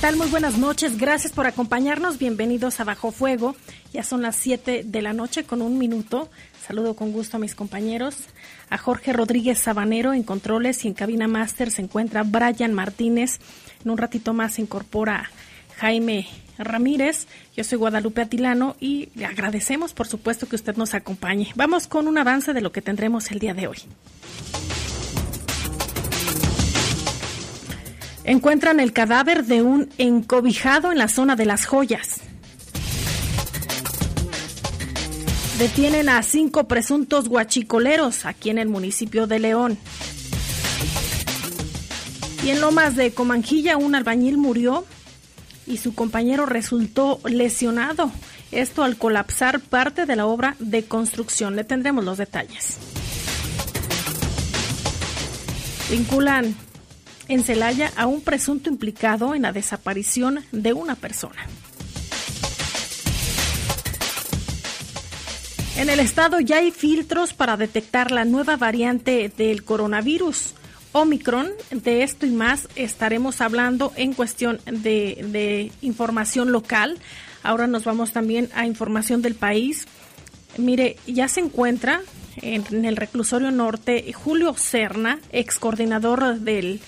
Tal? Muy buenas noches. Gracias por acompañarnos. Bienvenidos a Bajo Fuego. Ya son las 7 de la noche con un minuto. Saludo con gusto a mis compañeros. A Jorge Rodríguez Sabanero en controles y en cabina máster se encuentra Brian Martínez. En un ratito más se incorpora Jaime Ramírez. Yo soy Guadalupe Atilano y le agradecemos, por supuesto, que usted nos acompañe. Vamos con un avance de lo que tendremos el día de hoy. Encuentran el cadáver de un encobijado en la zona de las joyas. Detienen a cinco presuntos guachicoleros aquí en el municipio de León. Y en Lomas de Comanjilla un albañil murió y su compañero resultó lesionado. Esto al colapsar parte de la obra de construcción. Le tendremos los detalles. Vinculan en Celaya a un presunto implicado en la desaparición de una persona. En el estado ya hay filtros para detectar la nueva variante del coronavirus. Omicron, de esto y más estaremos hablando en cuestión de, información local. Ahora nos vamos también a información del país. Mire, ya se encuentra en, el reclusorio norte Julio Serna, ex coordinador del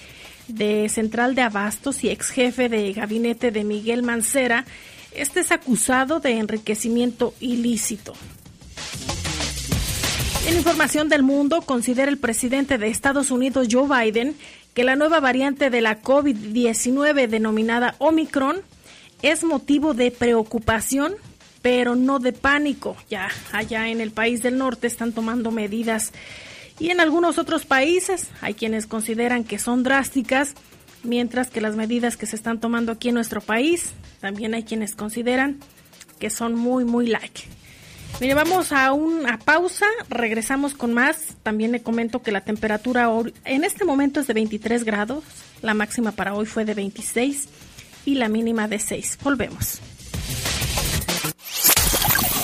de Central de Abastos y ex jefe de gabinete de Miguel Mancera, este es acusado de enriquecimiento ilícito. En información del mundo, considera el presidente de Estados Unidos, Joe Biden, que la nueva variante de la COVID-19 denominada Omicron es motivo de preocupación, pero no de pánico. Ya allá en el país del norte están tomando medidas y en algunos otros países hay quienes consideran que son drásticas, mientras que las medidas que se están tomando aquí en nuestro país, también hay quienes consideran que son muy, muy light. Mire, vamos a una pausa, regresamos con más. También le comento que la temperatura en este momento es de 23 grados, la máxima para hoy fue de 26 y la mínima de 6. Volvemos.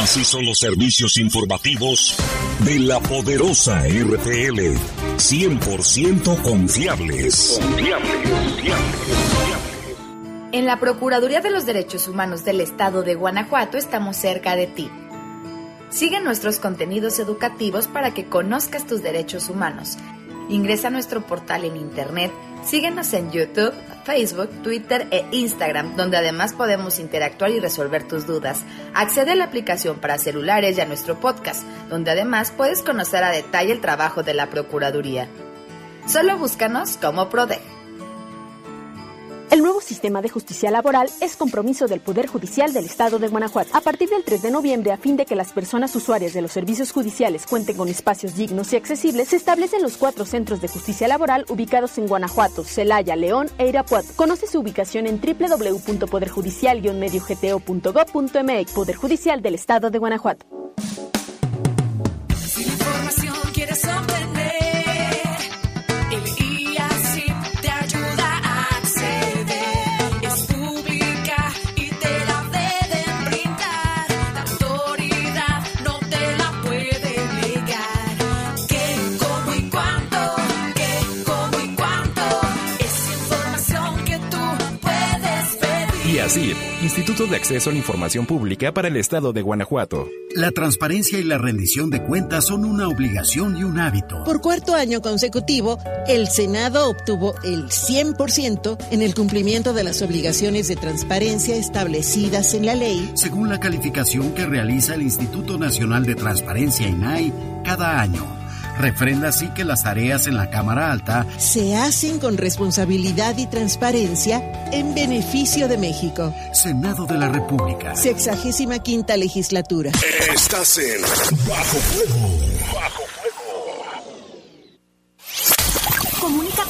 Así son los servicios informativos de la poderosa RTL. 100% confiables. Confiables, En la Procuraduría de los Derechos Humanos del Estado de Guanajuato estamos cerca de ti. Sigue nuestros contenidos educativos para que conozcas tus derechos humanos. Ingresa a nuestro portal en internet Síguenos en YouTube, Facebook, Twitter e Instagram, donde además podemos interactuar y resolver tus dudas. Accede a la aplicación para celulares y a nuestro podcast, donde además puedes conocer a detalle el trabajo de la Procuraduría. Solo búscanos como PRODEG. El nuevo sistema de justicia laboral es compromiso del Poder Judicial del Estado de Guanajuato. A partir del 3 de noviembre, a fin de que las personas usuarias de los servicios judiciales cuenten con espacios dignos y accesibles, se establecen los cuatro centros de justicia laboral ubicados en Guanajuato, Celaya, León e Irapuato. Conoce su ubicación en www.poderjudicial-mediogto.gov.mx. Poder Judicial del Estado de Guanajuato. Instituto de Acceso a la Información Pública para el Estado de Guanajuato. La transparencia y la rendición de cuentas son una obligación y un hábito. Por cuarto año consecutivo, el Senado obtuvo el 100% en el cumplimiento de las obligaciones de transparencia establecidas en la ley, según la calificación que realiza el Instituto Nacional de Transparencia INAI cada año. Refrenda así que las tareas en la Cámara Alta se hacen con responsabilidad y transparencia en beneficio de México. Senado de la República. Sexagésima quinta legislatura. Estás en Bajo Fuego. Bajo Comunícate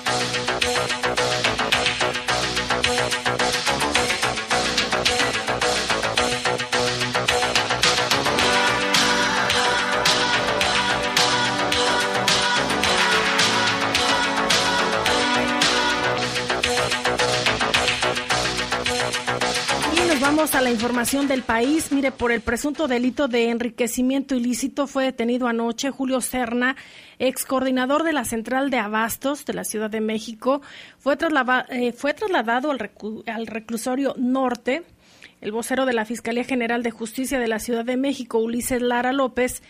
A la información del país. Mire, por el presunto delito de enriquecimiento ilícito fue detenido anoche Julio Serna, ex coordinador de la Central de Abastos de la Ciudad de México. Fue, eh, fue trasladado al, al reclusorio norte. El vocero de la Fiscalía General de Justicia de la Ciudad de México, Ulises Lara López,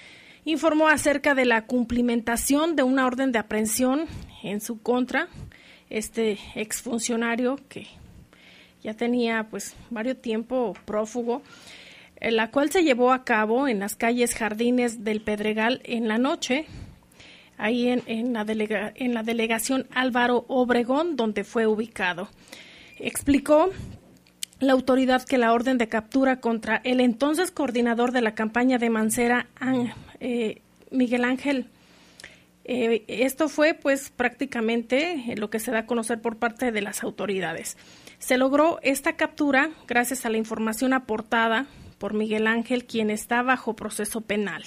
informó acerca de la cumplimentación de una orden de aprehensión en su contra. Este exfuncionario que ya tenía pues varios tiempo prófugo, la cual se llevó a cabo en las calles Jardines del Pedregal en la noche, ahí en, en, la, en la delegación Álvaro Obregón, donde fue ubicado. Explicó la autoridad que la orden de captura contra el entonces coordinador de la campaña de Mancera, eh, Miguel Ángel, eh, esto fue pues prácticamente lo que se da a conocer por parte de las autoridades. Se logró esta captura gracias a la información aportada por Miguel Ángel, quien está bajo proceso penal.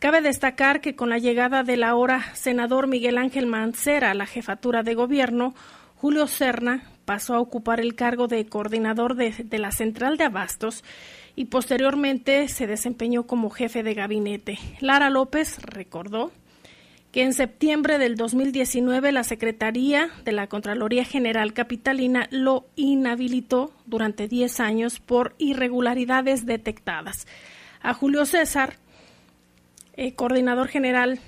Cabe destacar que con la llegada del ahora senador Miguel Ángel Mancera a la jefatura de gobierno, Julio Serna pasó a ocupar el cargo de coordinador de, de, la central de abastos y posteriormente se desempeñó como jefe de gabinete. Lara López recordó que en septiembre del 2019 la Secretaría de la Contraloría General Capitalina lo inhabilitó durante 10 años por irregularidades detectadas. A Julio César, eh, coordinador general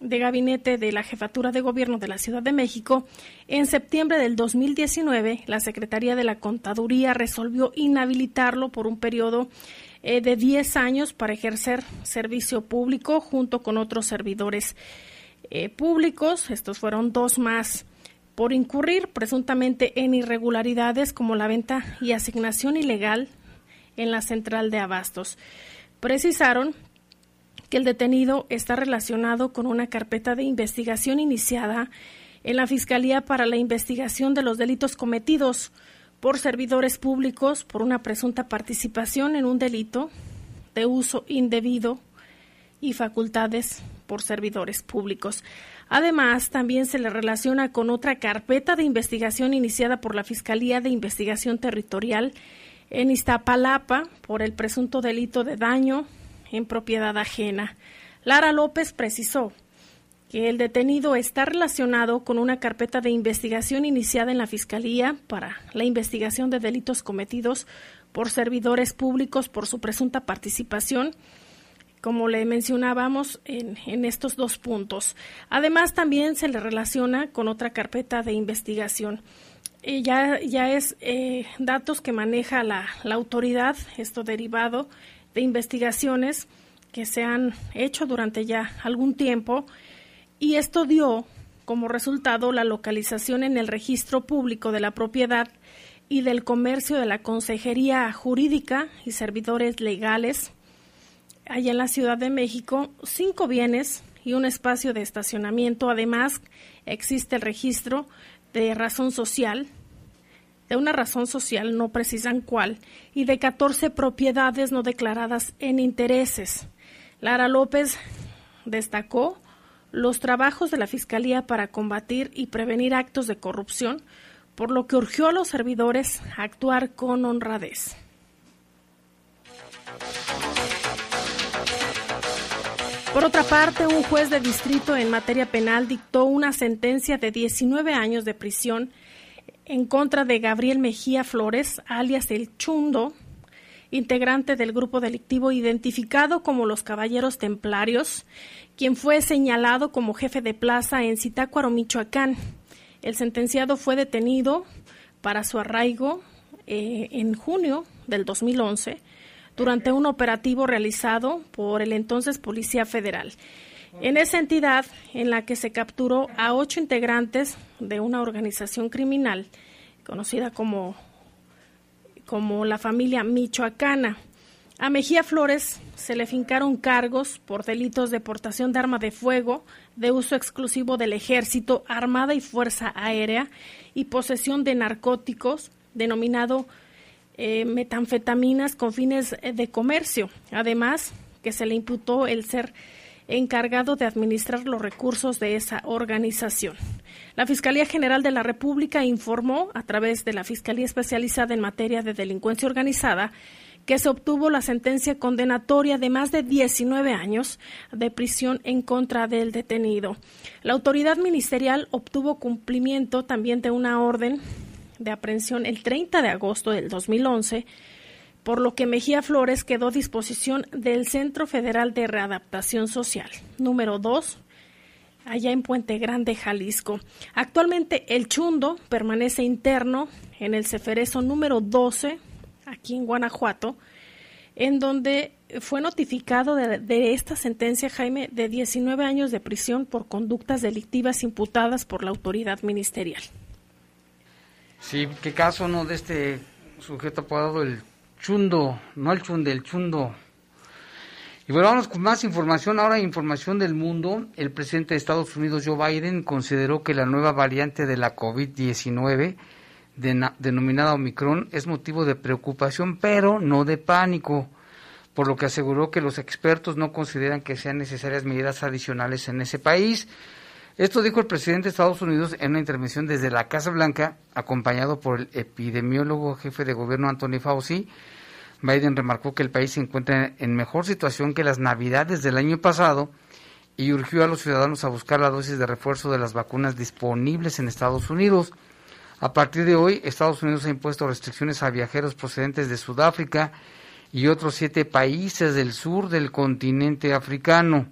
de gabinete de la Jefatura de Gobierno de la Ciudad de México, en septiembre del 2019 la Secretaría de la Contaduría resolvió inhabilitarlo por un periodo eh, de 10 años para ejercer servicio público junto con otros servidores eh, públicos, estos fueron dos más, por incurrir presuntamente en irregularidades como la venta y asignación ilegal en la central de abastos. Precisaron que el detenido está relacionado con una carpeta de investigación iniciada en la Fiscalía para la investigación de los delitos cometidos por servidores públicos por una presunta participación en un delito de uso indebido y facultades por servidores públicos. Además, también se le relaciona con otra carpeta de investigación iniciada por la Fiscalía de Investigación Territorial en Iztapalapa por el presunto delito de daño en propiedad ajena. Lara López precisó que el detenido está relacionado con una carpeta de investigación iniciada en la Fiscalía para la investigación de delitos cometidos por servidores públicos por su presunta participación como le mencionábamos en, estos dos puntos. Además, también se le relaciona con otra carpeta de investigación. ya, ya es eh, datos que maneja la, la autoridad, esto derivado de investigaciones que se han hecho durante ya algún tiempo, y esto dio como resultado la localización en el registro público de la propiedad y del comercio de la Consejería Jurídica y servidores legales allá en la Ciudad de México cinco bienes y un espacio de estacionamiento. Además, existe el registro de razón social, de una razón social, no precisan cuál, y de 14 propiedades no declaradas en intereses. Lara López destacó los trabajos de la Fiscalía para combatir y prevenir actos de corrupción, por lo que urgió a los servidores a actuar con honradez. Por otra parte, un juez de distrito en materia penal dictó una sentencia de 19 años de prisión en contra de Gabriel Mejía Flores, alias El Chundo, integrante del grupo delictivo identificado como los Caballeros Templarios, quien fue señalado como jefe de plaza en Zitácuaro, Michoacán. El sentenciado fue detenido para su arraigo eh, en junio del 2011 durante un operativo realizado por el entonces Policía Federal. En esa entidad, en la que se capturó a ocho integrantes de una organización criminal conocida como, como la familia Michoacana. A Mejía Flores se le fincaron cargos por delitos de portación de arma de fuego, de uso exclusivo del ejército, armada y fuerza aérea y posesión de narcóticos, denominado eh, metanfetaminas con fines eh, de comercio. Además, que se le imputó el ser encargado de administrar los recursos de esa organización. La Fiscalía General de la República informó, a través de la Fiscalía Especializada en Materia de Delincuencia Organizada, que se obtuvo la sentencia condenatoria de más de 19 años de prisión en contra del detenido. La autoridad ministerial obtuvo cumplimiento también de una orden de aprehensión el 30 de agosto del 2011, por lo que Mejía Flores quedó a disposición del Centro Federal de Readaptación Social, número 2, allá en Puente Grande, Jalisco. Actualmente el Chundo permanece interno en el Ceferezo número 12, aquí en Guanajuato, en donde fue notificado de, de, esta sentencia, Jaime, de 19 años de prisión por conductas delictivas imputadas por la autoridad ministerial. Sí, qué caso, ¿no? De este sujeto apodado el Chundo, no el Chunde, el Chundo. Y bueno, vamos con más información. Ahora, información del mundo. El presidente de Estados Unidos, Joe Biden, consideró que la nueva variante de la COVID-19, denominada Omicron, es motivo de preocupación, pero no de pánico. Por lo que aseguró que los expertos no consideran que sean necesarias medidas adicionales en ese país. Esto dijo el presidente de Estados Unidos en una intervención desde la Casa Blanca, acompañado por el epidemiólogo jefe de gobierno Anthony Fauci. Biden remarcó que el país se encuentra en mejor situación que las navidades del año pasado y urgió a los ciudadanos a buscar la dosis de refuerzo de las vacunas disponibles en Estados Unidos. A partir de hoy, Estados Unidos ha impuesto restricciones a viajeros procedentes de Sudáfrica y otros siete países del sur del continente africano.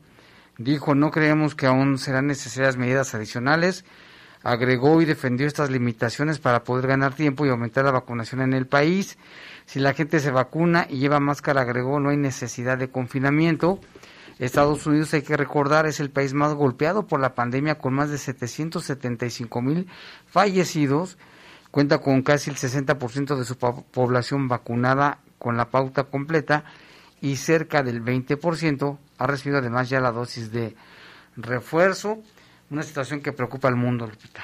Dijo, no creemos que aún serán necesarias medidas adicionales. Agregó y defendió estas limitaciones para poder ganar tiempo y aumentar la vacunación en el país. Si la gente se vacuna y lleva máscara, agregó, no hay necesidad de confinamiento. Estados Unidos, hay que recordar, es el país más golpeado por la pandemia con más de 775 mil fallecidos. Cuenta con casi el 60% de su población vacunada con la pauta completa y cerca del 20% ha recibido además ya la dosis de refuerzo, una situación que preocupa al mundo, Lupita.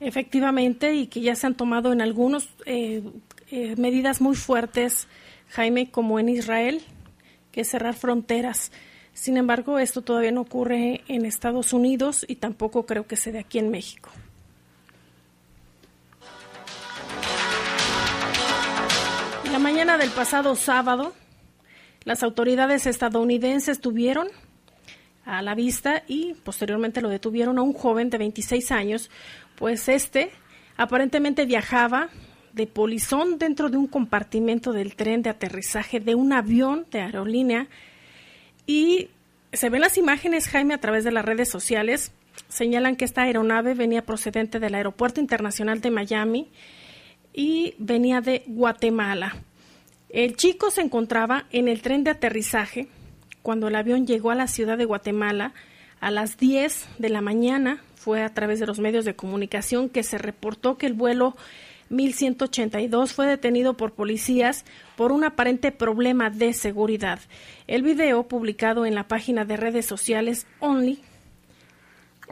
Efectivamente, y que ya se han tomado en algunos eh, eh, medidas muy fuertes, Jaime, como en Israel, que es cerrar fronteras. Sin embargo, esto todavía no ocurre en Estados Unidos y tampoco creo que se dé aquí en México. La mañana del pasado sábado, las autoridades estadounidenses tuvieron a la vista y posteriormente lo detuvieron a un joven de 26 años, pues este aparentemente viajaba de polizón dentro de un compartimento del tren de aterrizaje de un avión de aerolínea y se ven las imágenes, Jaime, a través de las redes sociales. Señalan que esta aeronave venía procedente del Aeropuerto Internacional de Miami y venía de Guatemala. El chico se encontraba en el tren de aterrizaje cuando el avión llegó a la ciudad de Guatemala a las 10 de la mañana. Fue a través de los medios de comunicación que se reportó que el vuelo 1182 fue detenido por policías por un aparente problema de seguridad. El video, publicado en la página de redes sociales Only,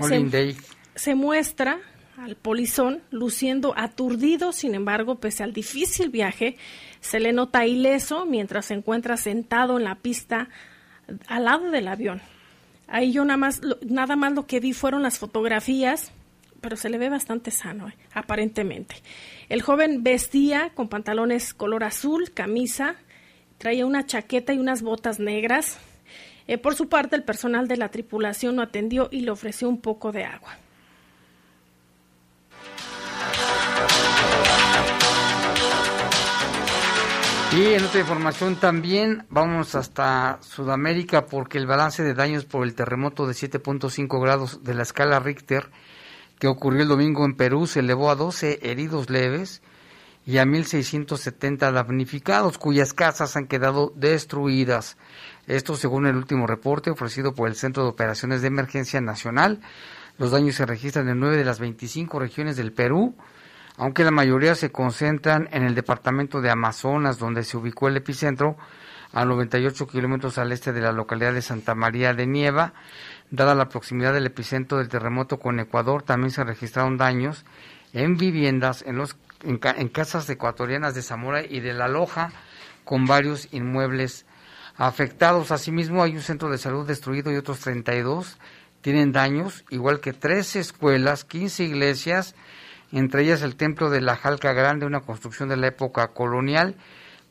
se, se, muestra al polizón luciendo aturdido, sin embargo, pese al difícil viaje, se le nota ileso mientras se encuentra sentado en la pista al lado del avión. Ahí yo nada más, nada más lo que vi fueron las fotografías, pero se le ve bastante sano, eh, aparentemente. El joven vestía con pantalones color azul, camisa, traía una chaqueta y unas botas negras. Eh, por su parte, el personal de la tripulación lo atendió y le ofreció un poco de agua. Y en otra información también vamos hasta Sudamérica porque el balance de daños por el terremoto de 7.5 grados de la escala Richter que ocurrió el domingo en Perú se elevó a 12 heridos leves y a 1.670 damnificados cuyas casas han quedado destruidas. Esto según el último reporte ofrecido por el Centro de Operaciones de Emergencia Nacional. Los daños se registran en nueve de las 25 regiones del Perú aunque la mayoría se concentran en el departamento de Amazonas, donde se ubicó el epicentro, a 98 kilómetros al este de la localidad de Santa María de Nieva. Dada la proximidad del epicentro del terremoto con Ecuador, también se registraron daños en viviendas, en, los, en, casas ecuatorianas de Zamora y de La Loja, con varios inmuebles afectados. Asimismo, hay un centro de salud destruido y otros 32 tienen daños, igual que tres escuelas, 15 iglesias, entre ellas el templo de la Jalca Grande, una construcción de la época colonial,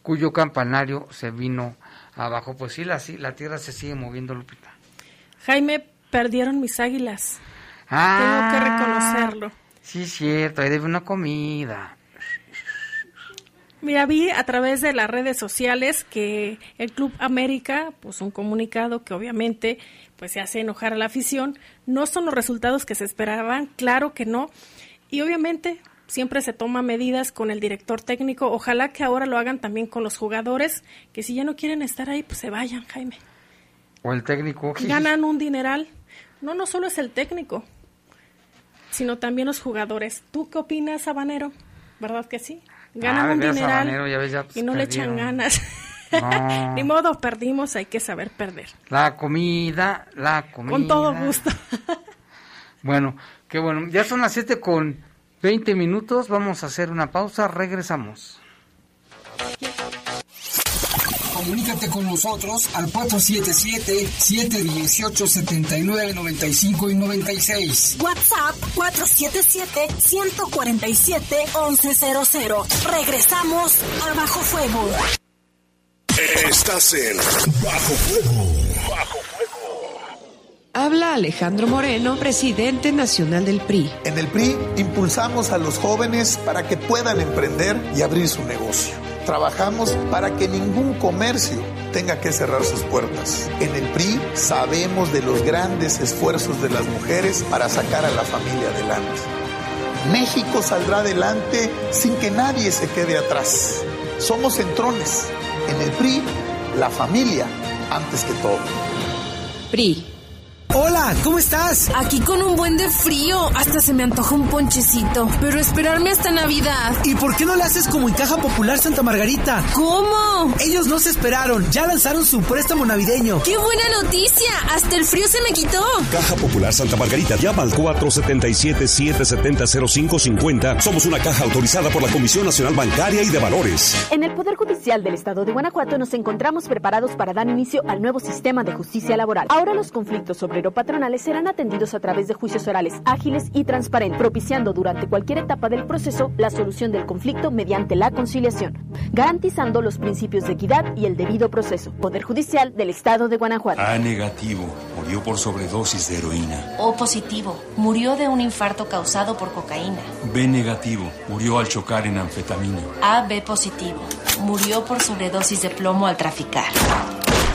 cuyo campanario se vino abajo. Pues sí, la, la tierra se sigue moviendo, Lupita. Jaime, perdieron mis águilas. Tengo que reconocerlo. Sí, cierto, ahí debe una comida. Mira, vi a través de las redes sociales que el Club América puso un comunicado que obviamente pues se hace enojar a la afición. No son los resultados que se esperaban, claro que no, y obviamente siempre se toma medidas con el director técnico. Ojalá que ahora lo hagan también con los jugadores, que si ya no quieren estar ahí, pues se vayan, Jaime. O el técnico. Ganan un dineral. No, no solo es el técnico, sino también los jugadores. ¿Tú qué opinas, Sabanero? ¿Verdad que sí? Ganan ah, un dineral y no le echan ganas. Ni modo, perdimos, hay que saber perder. La comida, la comida. Con todo gusto. bueno, Qué bueno, ya son las 7 con 20 minutos, vamos a hacer una pausa, regresamos. Comunícate con nosotros al 477-718-7995 y 96. WhatsApp 477-147-1100. Regresamos a Bajo Fuego. Estás en Bajo Fuego. Bajo Habla Alejandro Moreno, presidente nacional del PRI. En el PRI impulsamos a los jóvenes para que puedan emprender y abrir su negocio. Trabajamos para que ningún comercio tenga que cerrar sus puertas. En el PRI sabemos de los grandes esfuerzos de las mujeres para sacar a la familia adelante. México saldrá adelante sin que nadie se quede atrás. Somos centrones. En el PRI, la familia antes que todo. PRI Hola, ¿cómo estás? Aquí con un buen de frío. Hasta se me antoja un ponchecito. Pero esperarme hasta Navidad. ¿Y por qué no le haces como en Caja Popular Santa Margarita? ¿Cómo? Ellos no se esperaron. Ya lanzaron su préstamo navideño. ¡Qué buena noticia! Hasta el frío se me quitó. Caja Popular Santa Margarita. Llama al 477-770-0550. Somos una caja autorizada por la Comisión Nacional Bancaria y de Valores. En el Poder Judicial del Estado de Guanajuato nos encontramos preparados para dar inicio al nuevo sistema de justicia laboral. Ahora los conflictos sobre patronales serán atendidos a través de juicios orales ágiles y transparentes, propiciando durante cualquier etapa del proceso la solución del conflicto mediante la conciliación, garantizando los principios de equidad y el debido proceso. Poder Judicial del Estado de Guanajuato. A negativo, murió por sobredosis de heroína. O positivo, murió de un infarto causado por cocaína. B negativo, murió al chocar en anfetamina. A B positivo, murió por sobredosis de plomo al traficar.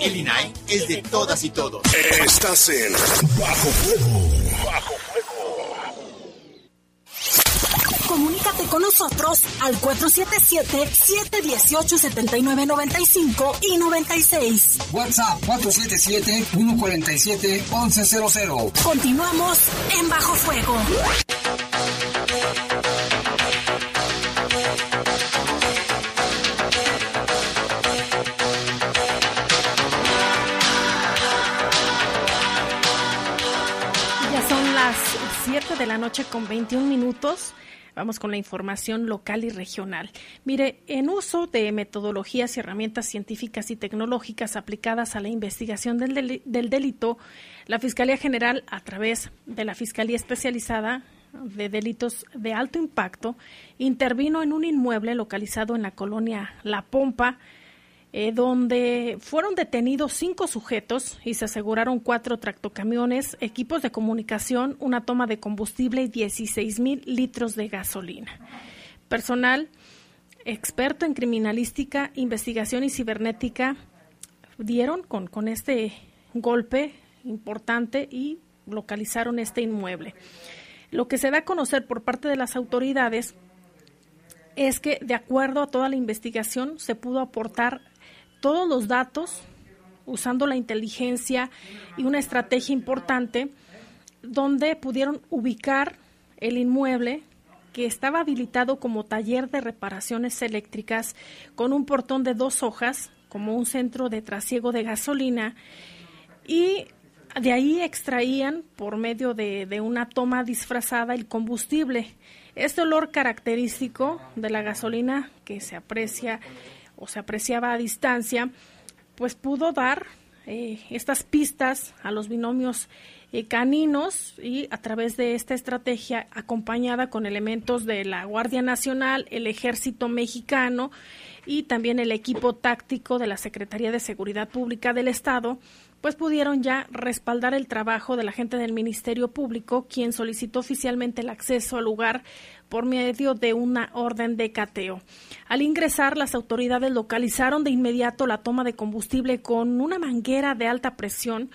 El INAI es de todas y todos. Estás en Bajo Fuego. Bajo con nosotros al 477-718-7995 y 96. WhatsApp 477-147-1100. Continuamos en Bajo Fuego. 7 de la noche con 21 minutos. Vamos con la información local y regional. Mire, en uso de metodologías y herramientas científicas y tecnológicas aplicadas a la investigación del delito, la Fiscalía General, a través de la Fiscalía Especializada de Delitos de Alto Impacto, intervino en un inmueble localizado en la colonia La Pompa, eh, donde fueron detenidos cinco sujetos y se aseguraron cuatro tractocamiones, equipos de comunicación, una toma de combustible y 16 mil litros de gasolina. Personal experto en criminalística, investigación y cibernética dieron con, con este golpe importante y localizaron este inmueble. Lo que se da a conocer por parte de las autoridades es que, de acuerdo a toda la investigación, se pudo aportar todos los datos usando la inteligencia y una estrategia importante donde pudieron ubicar el inmueble que estaba habilitado como taller de reparaciones eléctricas con un portón de dos hojas como un centro de trasiego de gasolina y de ahí extraían por medio de, de una toma disfrazada el combustible. Este olor característico de la gasolina que se aprecia o se apreciaba a distancia, pues pudo dar eh, estas pistas a los binomios eh, caninos y a través de esta estrategia acompañada con elementos de la Guardia Nacional, el Ejército Mexicano y también el equipo táctico de la Secretaría de Seguridad Pública del Estado, pues pudieron ya respaldar el trabajo de la gente del Ministerio Público, quien solicitó oficialmente el acceso al lugar por medio de una orden de cateo. Al ingresar, las autoridades localizaron de inmediato la toma de combustible con una manguera de alta presión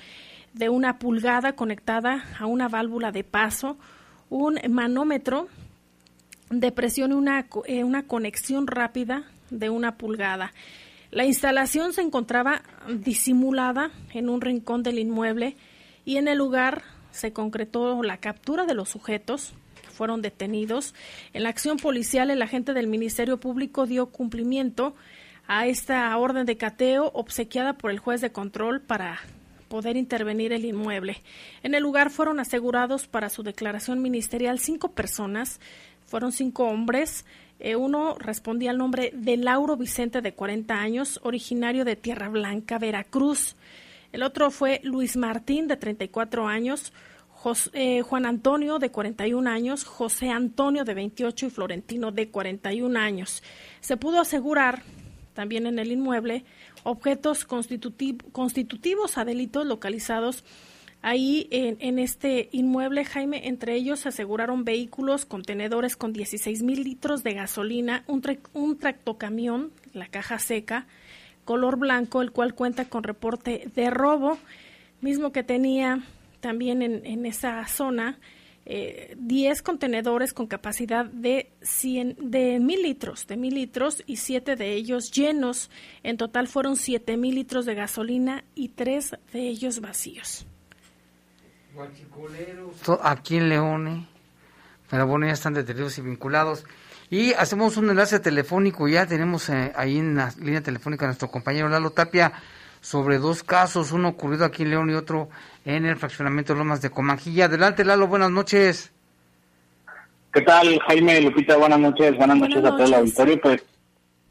de una pulgada conectada a una válvula de paso, un manómetro de presión y una, eh, una conexión rápida de una pulgada. La instalación se encontraba disimulada en un rincón del inmueble y en el lugar se concretó la captura de los sujetos que fueron detenidos. En la acción policial, el agente del Ministerio Público dio cumplimiento a esta orden de cateo obsequiada por el juez de control para poder intervenir el inmueble. En el lugar fueron asegurados para su declaración ministerial cinco personas, fueron cinco hombres, eh, uno respondía al nombre de Lauro Vicente, de 40 años, originario de Tierra Blanca, Veracruz. El otro fue Luis Martín, de 34 años, Jos, eh, Juan Antonio, de 41 años, José Antonio, de 28 y Florentino, de 41 años. Se pudo asegurar también en el inmueble objetos constitutiv constitutivos a delitos localizados Ahí en, en, este inmueble, Jaime, entre ellos se aseguraron vehículos, contenedores con 16 mil litros de gasolina, un, un tractocamión, la caja seca, color blanco, el cual cuenta con reporte de robo, mismo que tenía también en, esa zona eh, 10 contenedores con capacidad de 100, de mil litros, de mil litros y siete de ellos llenos. En total fueron 7 mil litros de gasolina y tres de ellos vacíos aquí en León, ¿eh? pero bueno, ya están detenidos y vinculados. Y hacemos un enlace telefónico, ya tenemos eh, ahí en la línea telefónica a nuestro compañero Lalo Tapia sobre dos casos, uno ocurrido aquí en León y otro en el fraccionamiento de Lomas de Comanjilla. Adelante Lalo, buenas noches. ¿Qué tal Jaime, Lupita? Buenas noches, buenas, buenas noches, noches a todo el auditorio. Pues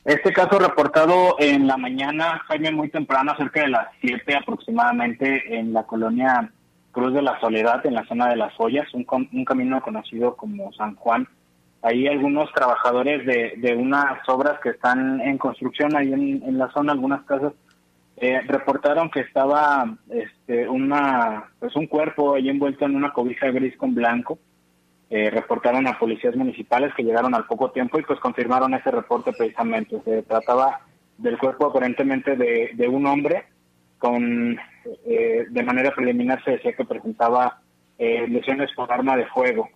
este caso reportado en la mañana, Jaime, muy temprano, cerca de las 7 aproximadamente, en la colonia Cruz de la Soledad, en la zona de Las Ollas, un, un camino conocido como San Juan. Ahí algunos trabajadores de, de unas obras que están en construcción ahí en, en la zona, algunas casas, eh, reportaron que estaba este, una, pues un cuerpo ahí envuelto en una cobija gris con blanco. Eh, reportaron a policías municipales que llegaron al poco tiempo y pues confirmaron ese reporte precisamente. Se trataba del cuerpo aparentemente de, de un hombre con eh, de manera preliminar se decía que presentaba eh, lesiones por arma de fuego.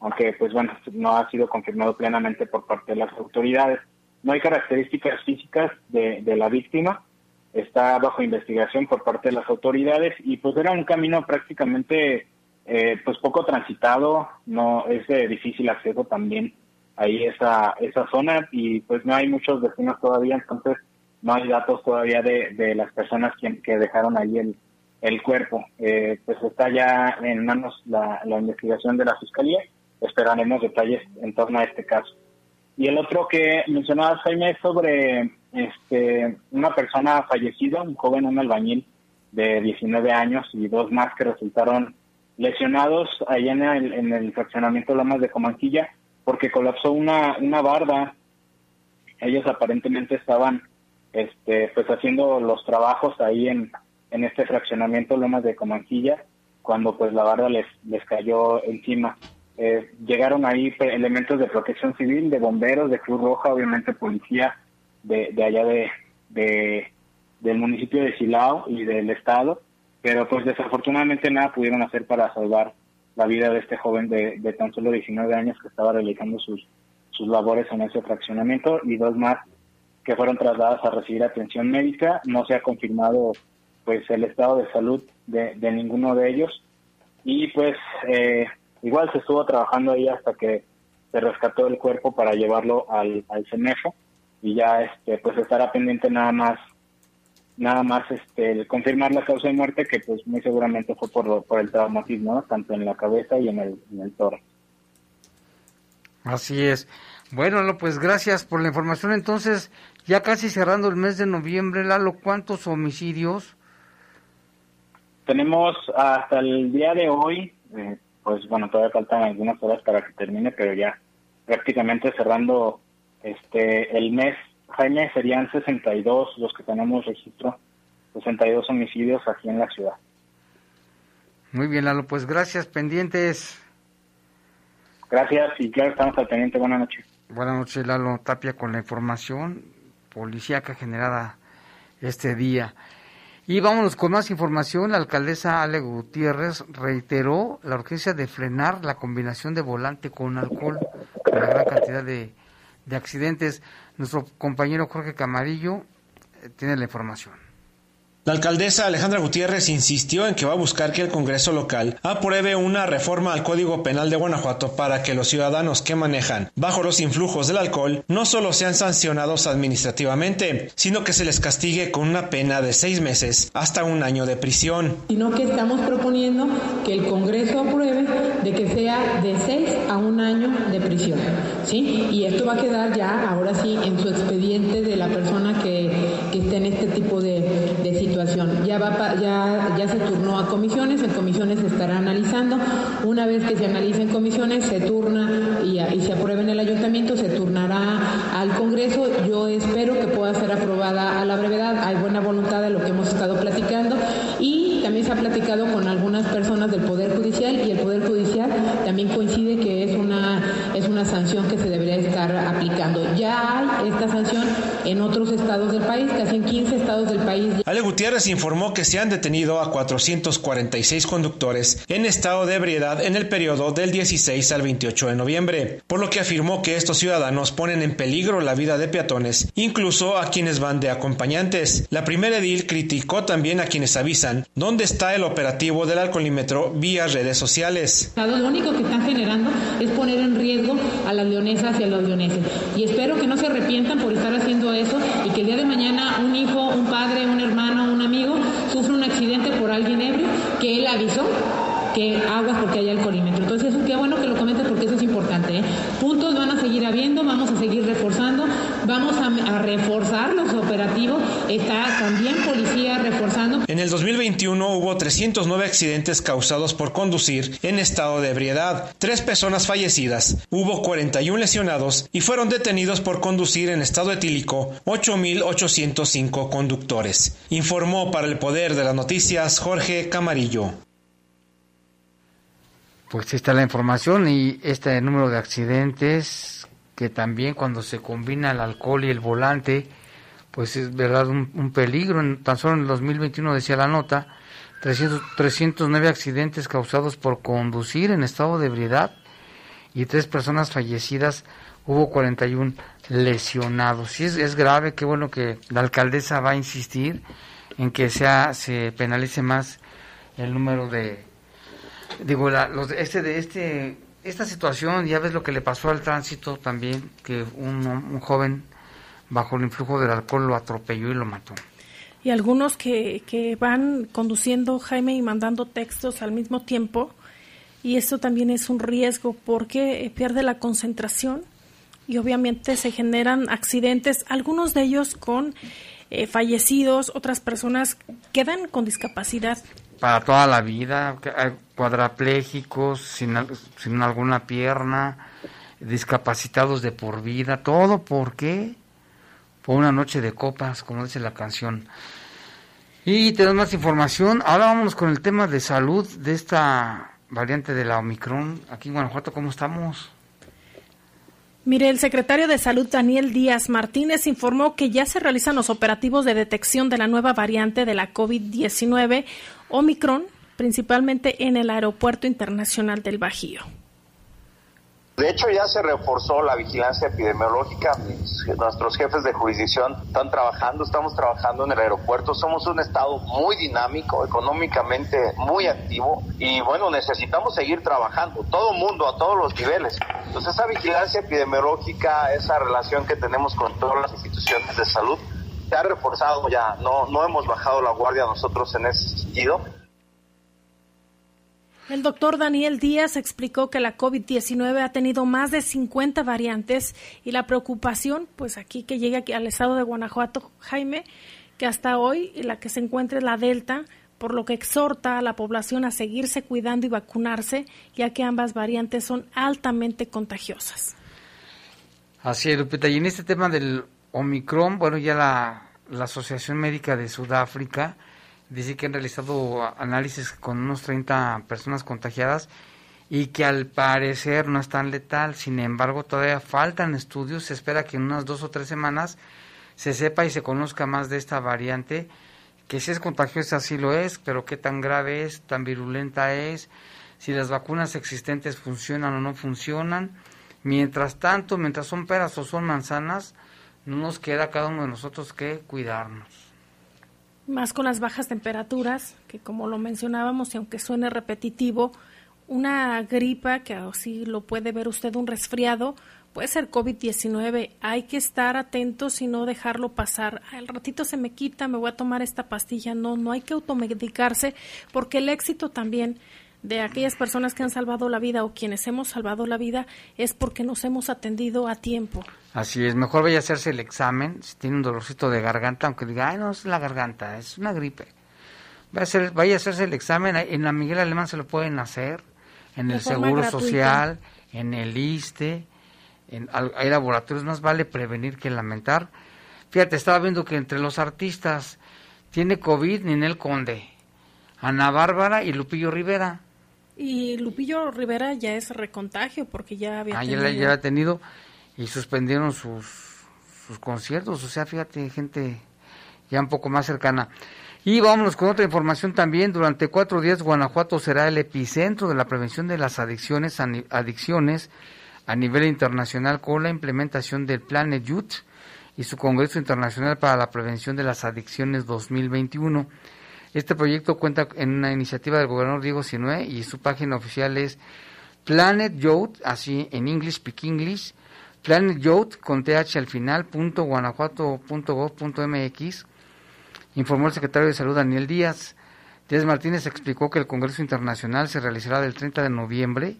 aunque pues bueno, no ha sido confirmado plenamente por parte de las autoridades. No hay características físicas de, la víctima, está bajo investigación por parte de las autoridades y pues era un camino prácticamente eh, pues poco transitado, no es de difícil acceso también ahí esa esa zona y pues no hay muchos vecinos todavía, entonces no hay datos todavía de, de las personas que, que dejaron ahí el, el cuerpo. Eh, pues está ya en manos la, la investigación de la fiscalía, esperaremos detalles en torno a este caso. Y el otro que mencionabas, Jaime, es sobre este, una persona fallecida, un joven, un albañil de 19 años y dos más que resultaron lesionados allá en el, en el fraccionamiento Lomas de Comanquilla porque colapsó una, una barda. Ellos aparentemente estaban este, pues haciendo los trabajos ahí en, en este fraccionamiento Lomas de Comanquilla cuando pues la barda les, les cayó encima. Eh, llegaron ahí elementos de protección civil, de bomberos, de Cruz Roja, obviamente policía de, de allá de, de, del municipio de Silao y del estado, pero pues desafortunadamente nada pudieron hacer para salvar la vida de este joven de, de tan solo 19 años que estaba realizando sus, sus labores en ese fraccionamiento y dos más que fueron trasladadas a recibir atención médica. No se ha confirmado pues el estado de salud de, de ninguno de ellos. Y pues eh, igual se estuvo trabajando ahí hasta que se rescató el cuerpo para llevarlo al, al CENEFO y ya este pues estará pendiente nada más nada más este confirmar la causa de muerte que pues muy seguramente fue por, por el traumatismo tanto en la cabeza y en el, en el tórax. Así es bueno Lalo, pues gracias por la información entonces ya casi cerrando el mes de noviembre Lalo cuántos homicidios tenemos hasta el día de hoy eh, pues bueno todavía faltan algunas horas para que termine pero ya prácticamente cerrando este el mes Jaime, serían 62 los que tenemos registro, 62 homicidios aquí en la ciudad. Muy bien, Lalo, pues gracias, pendientes. Gracias y claro, estamos al pendiente. Buenas noches. Buenas noches, Lalo Tapia, con la información policíaca generada este día. Y vámonos con más información. La alcaldesa Ale Gutiérrez reiteró la urgencia de frenar la combinación de volante con alcohol por la gran cantidad de, de accidentes. Nuestro compañero Jorge Camarillo eh, tiene la información. La alcaldesa Alejandra Gutiérrez insistió en que va a buscar que el Congreso local apruebe una reforma al Código Penal de Guanajuato para que los ciudadanos que manejan bajo los influjos del alcohol no solo sean sancionados administrativamente, sino que se les castigue con una pena de seis meses hasta un año de prisión. Sino que estamos proponiendo que el Congreso apruebe de que sea de seis a un año de prisión. ¿sí? Y esto va a quedar ya, ahora sí, en su expediente de la persona que, que esté en este tipo de, ya, se turnó a comisiones, en comisiones se estará analizando. Una vez que se analice en comisiones, se turna y, y se apruebe en el ayuntamiento, se turnará al Congreso. Yo espero que pueda ser aprobada a la brevedad. Hay buena voluntad de lo que hemos estado platicando y también se ha platicado con algunas personas del Poder Judicial y el Poder Judicial también coincide que es una, es una sanción que se debería estar aplicando. Ya hay esta sanción en otros estados del país, casi en 15 estados del país. Ale Gutiérrez informó que se han detenido a 446 conductores en estado de ebriedad en el periodo del 16 al 28 de noviembre, por lo que afirmó que estos ciudadanos ponen en peligro la vida de peatones, incluso a quienes van de acompañantes. La primera edil criticó también a quienes avisan dónde está el operativo del alcoholímetro vía redes sociales. Lo único que están generando es poner en riesgo a las leonesas y a los leoneses. Y espero que no se arrepientan por estar haciendo eso y que el día de mañana un hijo, un padre, un hermano, un amigo sufre un accidente por alguien ebrio que él avisó que aguas porque hay alcoholímetro. Entonces, qué bueno que lo comentes porque eso es importante. ¿eh? Puntos van a seguir habiendo, vamos a seguir reforzando, vamos a, a, reforzar los operativos, está también policía reforzando. En el 2021 hubo 309 accidentes causados por conducir en estado de ebriedad, tres personas fallecidas, hubo 41 lesionados y fueron detenidos por conducir en estado etílico 8.805 conductores. Informó para el Poder de las Noticias Jorge Camarillo. Pues está la información y este número de accidentes que también cuando se combina el alcohol y el volante, pues es verdad un, peligro. En, tan solo en el 2021 decía la nota, 300, 309 accidentes causados por conducir en estado de ebriedad y tres personas fallecidas, hubo 41 lesionados. Sí, es, es grave, qué bueno que la alcaldesa va a insistir en que sea, se penalice más el número de, digo, la, los, este, de este, esta situación, ya ves lo que le pasó al tránsito también, que un, un joven bajo el influjo del alcohol lo atropelló y lo mató. Y algunos que, que van conduciendo, Jaime, y mandando textos al mismo tiempo, y esto también es un riesgo porque eh, pierde la concentración y obviamente se generan accidentes, algunos de ellos con eh, fallecidos, otras personas quedan con discapacidad. Para toda la vida, cuadraplégicos, sin, sin alguna pierna, discapacitados de por vida, todo ¿por qué? Por una noche de copas, como dice la canción. Y tenemos más información. Ahora vámonos con el tema de salud de esta variante de la Omicron. Aquí en Guanajuato, ¿cómo estamos? Mire, el secretario de Salud Daniel Díaz Martínez informó que ya se realizan los operativos de detección de la nueva variante de la COVID-19 Omicron, principalmente en el Aeropuerto Internacional del Bajío. De hecho, ya se reforzó la vigilancia epidemiológica. Nuestros jefes de jurisdicción están trabajando, estamos trabajando en el aeropuerto. Somos un estado muy dinámico, económicamente muy activo y bueno, necesitamos seguir trabajando, todo mundo, a todos los niveles. Entonces, esa vigilancia epidemiológica, esa relación que tenemos con todas las instituciones de salud, se ha reforzado ya. No, no hemos bajado la guardia nosotros en ese sentido. El doctor Daniel Díaz explicó que la COVID-19 ha tenido más de 50 variantes y la preocupación, pues aquí que llega al estado de Guanajuato, Jaime, que hasta hoy la que se encuentra es la Delta, por lo que exhorta a la población a seguirse cuidando y vacunarse, ya que ambas variantes son altamente contagiosas. Así es, Lupita. Y en este tema del Omicron, bueno, ya la, la Asociación Médica de Sudáfrica dice que han realizado análisis con unos 30 personas contagiadas y que al parecer no es tan letal. Sin embargo, todavía faltan estudios. Se espera que en unas dos o tres semanas se sepa y se conozca más de esta variante, que si es contagiosa sí lo es, pero qué tan grave es, tan virulenta es, si las vacunas existentes funcionan o no funcionan. Mientras tanto, mientras son peras o son manzanas, no nos queda cada uno de nosotros que cuidarnos más con las bajas temperaturas, que como lo mencionábamos, y aunque suene repetitivo, una gripa, que así lo puede ver usted, un resfriado, puede ser COVID-19. Hay que estar atentos y no dejarlo pasar. Al ratito se me quita, me voy a tomar esta pastilla. No, no hay que automedicarse, porque el éxito también de aquellas personas que han salvado la vida o quienes hemos salvado la vida es porque nos hemos atendido a tiempo. Así es, mejor vaya a hacerse el examen, si tiene un dolorcito de garganta, aunque diga, ay, no es la garganta, es una gripe. Vaya a, hacer, vaya a hacerse el examen, en la Miguel Alemán se lo pueden hacer, en el Seguro Social, en el ISTE, en, hay laboratorios, más vale prevenir que lamentar. Fíjate, estaba viendo que entre los artistas tiene COVID Ninel Conde, Ana Bárbara y Lupillo Rivera. Y Lupillo Rivera ya es recontagio porque ya había ah, tenido. Ya, ya ha tenido y suspendieron sus, sus conciertos. O sea, fíjate, gente ya un poco más cercana. Y vámonos con otra información también. Durante cuatro días Guanajuato será el epicentro de la prevención de las adicciones, adicciones a nivel internacional con la implementación del Plan Youth y su Congreso Internacional para la Prevención de las Adicciones 2021. Este proyecto cuenta en una iniciativa del gobernador Diego Sinue y su página oficial es Planet Youth, así en English, Speak English, Planet Youth con TH al final, punto guanajuato.gov.mx, informó el secretario de Salud Daniel Díaz. Díaz Martínez explicó que el Congreso Internacional se realizará del 30 de noviembre,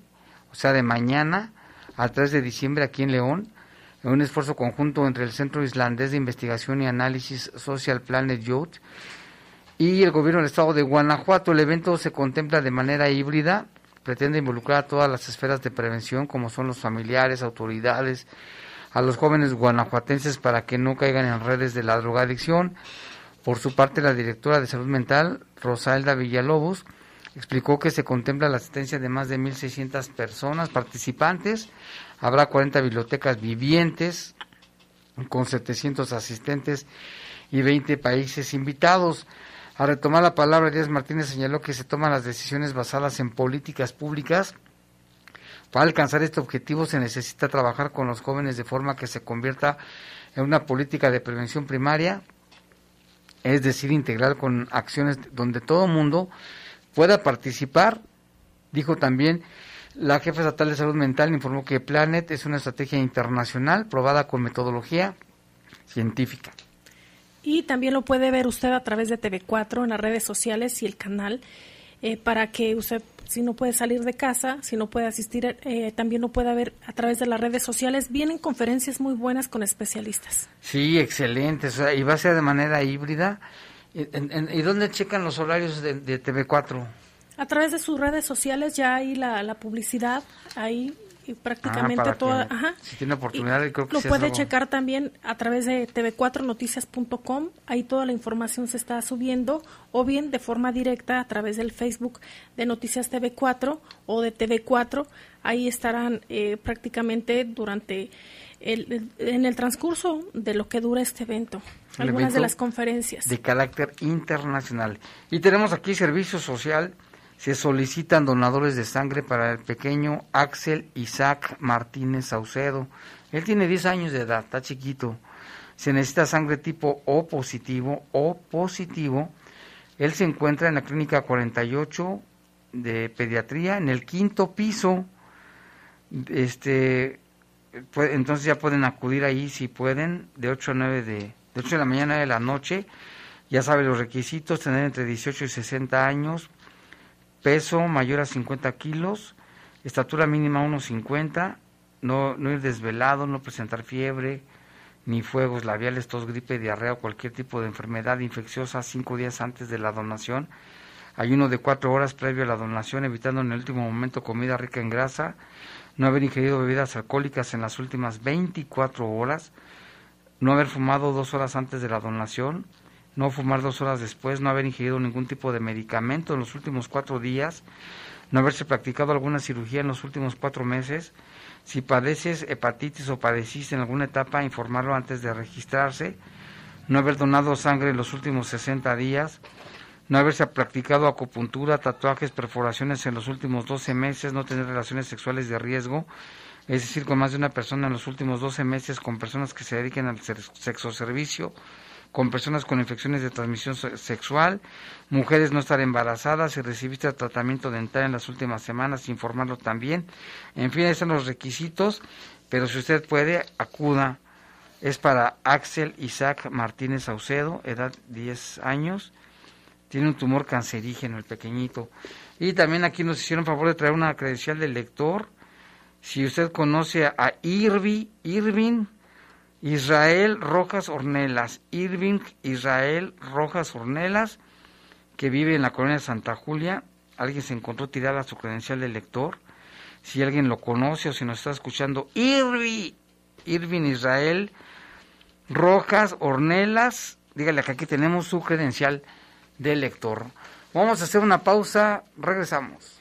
o sea, de mañana al 3 de diciembre aquí en León, en un esfuerzo conjunto entre el Centro Islandés de Investigación y Análisis Social Planet Youth y el gobierno del estado de Guanajuato. El evento se contempla de manera híbrida, pretende involucrar a todas las esferas de prevención, como son los familiares, autoridades, a los jóvenes guanajuatenses para que no caigan en redes de la drogadicción. Por su parte, la directora de salud mental, Rosalda Villalobos, explicó que se contempla la asistencia de más de 1.600 personas participantes. Habrá 40 bibliotecas vivientes con 700 asistentes y 20 países invitados. A retomar la palabra, Díaz Martínez señaló que se toman las decisiones basadas en políticas públicas Para alcanzar este objetivo se necesita trabajar con los jóvenes de forma que se convierta en una política de prevención primaria, es decir, integral con acciones donde todo mundo pueda participar. Dijo también la jefa estatal de salud mental, informó que Planet es una estrategia internacional probada con metodología científica. Y también lo puede ver usted a través de TV4 en las redes sociales y el canal eh, para que usted, si no puede salir de casa, si no puede asistir, eh, también lo pueda ver a través de las redes sociales. Vienen conferencias muy buenas con especialistas. Sí, excelente. y va a ser de manera híbrida. ¿Y dónde checan los horarios de, de TV4? A través de sus redes sociales ya hay la, la publicidad, ahí prácticamente ah, toda. Si tiene oportunidad, creo que Lo puede checar también a través de tv4noticias.com, ahí toda la información se está subiendo, o bien de forma directa a través del Facebook de Noticias TV4 o de TV4, ahí estarán eh, prácticamente durante. El, en el transcurso de lo que dura este evento, algunas de las conferencias. De carácter internacional. Y tenemos aquí servicio social se solicitan donadores de sangre para el pequeño Axel Isaac Martínez Saucedo. Él tiene 10 años de edad, está chiquito. Se necesita sangre tipo O positivo, O positivo. Él se encuentra en la clínica 48 de pediatría, en el quinto piso. Este, entonces ya pueden acudir ahí si pueden, de 8 a 9 de, de 8 de la mañana de la noche. Ya sabe los requisitos, tener entre 18 y 60 años, peso mayor a 50 kilos, estatura mínima 1,50, no, no ir desvelado, no presentar fiebre, ni fuegos labiales, tos, gripe, diarrea o cualquier tipo de enfermedad infecciosa cinco días antes de la donación. Ayuno de cuatro horas previo a la donación, evitando en el último momento comida rica en grasa, no haber ingerido bebidas alcohólicas en las últimas 24 horas, no haber fumado dos horas antes de la donación, no fumar dos horas después, no haber ingerido ningún tipo de medicamento en los últimos cuatro días, no haberse practicado alguna cirugía en los últimos cuatro meses, si padeces hepatitis o padeciste en alguna etapa, informarlo antes de registrarse, no haber donado sangre en los últimos 60 días, no haberse practicado acupuntura, tatuajes, perforaciones en los últimos 12 meses, no tener relaciones sexuales de riesgo, es decir, con más de una persona en los últimos 12 meses, con personas que se dediquen al sexo servicio, con personas con infecciones de transmisión sexual, mujeres no estar embarazadas, si recibiste tratamiento dental en las últimas semanas, informarlo también. En fin, esos son los requisitos, pero si usted puede, acuda. Es para Axel Isaac Martínez Saucedo, edad 10 años. Tiene un tumor cancerígeno, el pequeñito. Y también aquí nos hicieron favor de traer una credencial del lector. Si usted conoce a Irvi, Irving, Israel Rojas Ornelas, Irving Israel Rojas Ornelas, que vive en la colonia de Santa Julia. Alguien se encontró tirada su credencial de lector. Si alguien lo conoce o si nos está escuchando, Irving, Irving Israel Rojas Ornelas, dígale que aquí tenemos su credencial de lector. Vamos a hacer una pausa, regresamos.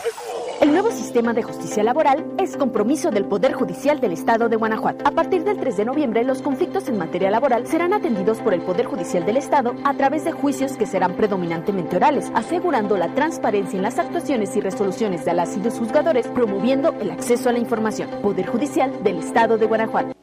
El nuevo sistema de justicia laboral es compromiso del Poder Judicial del Estado de Guanajuato. A partir del 3 de noviembre, los conflictos en materia laboral serán atendidos por el Poder Judicial del Estado a través de juicios que serán predominantemente orales, asegurando la transparencia en las actuaciones y resoluciones de las y los juzgadores, promoviendo el acceso a la información. Poder Judicial del Estado de Guanajuato.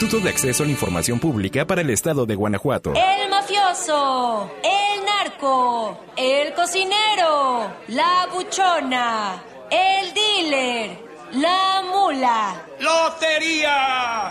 Instituto de Acceso a la Información Pública para el Estado de Guanajuato. El mafioso, el narco, el cocinero, la buchona, el dealer, la mula. ¡Lotería!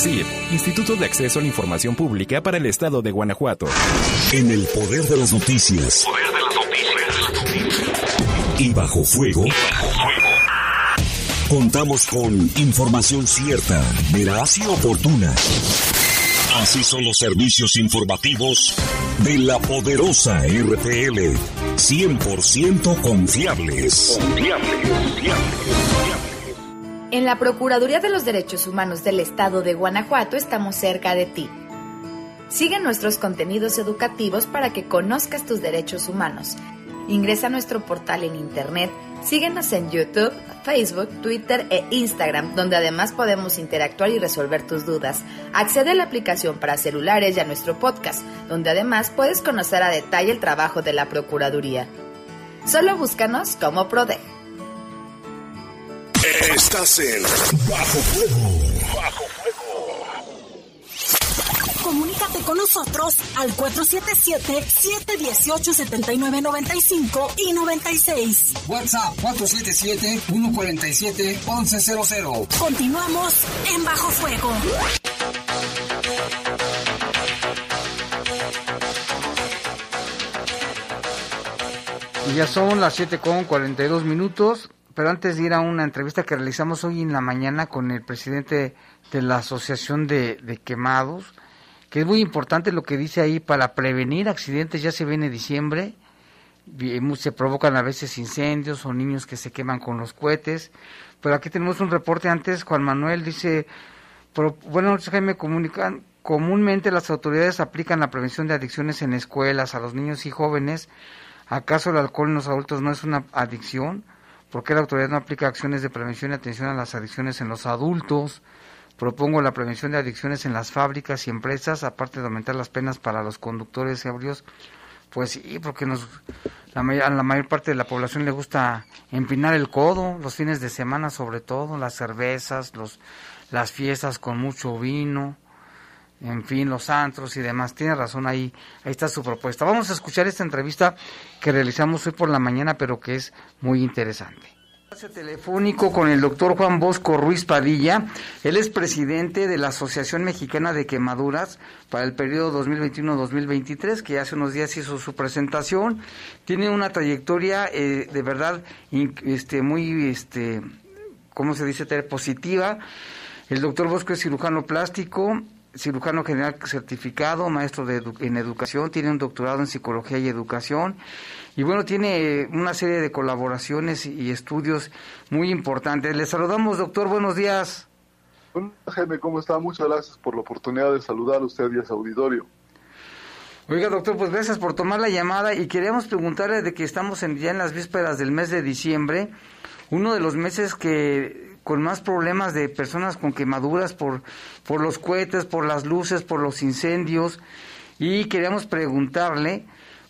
Así, Instituto de Acceso a la Información Pública para el Estado de Guanajuato. En el poder de las noticias. Y bajo fuego. Contamos con información cierta, veraz y oportuna. Así son los servicios informativos de la poderosa RPL. 100% confiables. En la Procuraduría de los Derechos Humanos del Estado de Guanajuato estamos cerca de ti. Sigue nuestros contenidos educativos para que conozcas tus derechos humanos. Ingresa a nuestro portal en internet, síguenos en YouTube, Facebook, Twitter e Instagram, donde además podemos interactuar y resolver tus dudas. Accede a la aplicación para celulares y a nuestro podcast, donde además puedes conocer a detalle el trabajo de la Procuraduría. Solo búscanos como PRODEG. Estás en Bajo Fuego. Bajo Comunícate con nosotros al 477-718-7995 y 96. WhatsApp 477-147-1100. Continuamos en Bajo Fuego. Y ya son las 7 con 42 minutos, pero antes de ir a una entrevista que realizamos hoy en la mañana con el presidente de la Asociación de, Quemados, que es muy importante lo que dice ahí para prevenir accidentes, ya se viene diciembre, se provocan a veces incendios o niños que se queman con los cohetes, pero aquí tenemos un reporte antes, Juan Manuel dice, pero, bueno, Jaime, comunican, comúnmente las autoridades aplican la prevención de adicciones en escuelas a los niños y jóvenes, ¿Acaso el alcohol en los adultos no es una adicción? ¿Por qué la autoridad no aplica acciones de prevención y atención a las adicciones en los adultos? Propongo la prevención de adicciones en las fábricas y empresas, aparte de aumentar las penas para los conductores ebrios. Pues sí, porque nos, la, a la mayor parte de la población le gusta empinar el codo, los fines de semana sobre todo, las cervezas, los, las fiestas con mucho vino en fin, los antros y demás. Tiene razón ahí, ahí está su propuesta. Vamos a escuchar esta entrevista que realizamos hoy por la mañana, pero que es muy interesante. Telefónico con el doctor Juan Bosco Ruiz Padilla. Él es presidente de la Asociación Mexicana de Quemaduras para el periodo 2021-2023, que hace unos días hizo su presentación. Tiene una trayectoria eh, de verdad este, muy, este, ¿cómo se dice? Positiva. El doctor Bosco es cirujano plástico, cirujano general certificado, maestro de edu- en educación, tiene un doctorado en psicología y educación. Y bueno, tiene eh, una serie de colaboraciones y estudios muy importantes. Le saludamos, doctor, buenos días. Hola, Jaime, ¿cómo está? Muchas gracias por la oportunidad de saludar a usted y a su auditorio. Oiga, doctor, pues gracias por tomar la llamada y queríamos preguntarle de que estamos en- ya en las vísperas del mes de diciembre, uno de los meses que con más problemas de personas con quemaduras por, por los cohetes, por las luces, por los incendios, y queríamos preguntarle,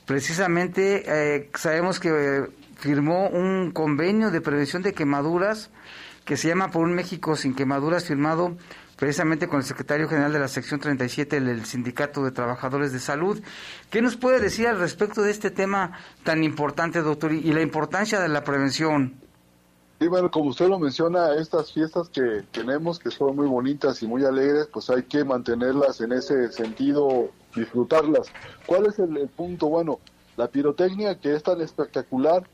precisamente, eh, sabemos que eh, firmó un convenio de prevención de quemaduras que se llama Por un México sin quemaduras, firmado precisamente con el secretario general de la sección 37 del Sindicato de Trabajadores de Salud. ¿Qué nos puede decir al respecto de este tema tan importante, doctor, y y la importancia de la prevención? Y bueno, como usted lo menciona, estas fiestas que tenemos, que son muy bonitas y muy alegres, pues hay que mantenerlas en ese sentido, disfrutarlas. ¿Cuál es el, punto? Bueno, la pirotecnia que es tan espectacular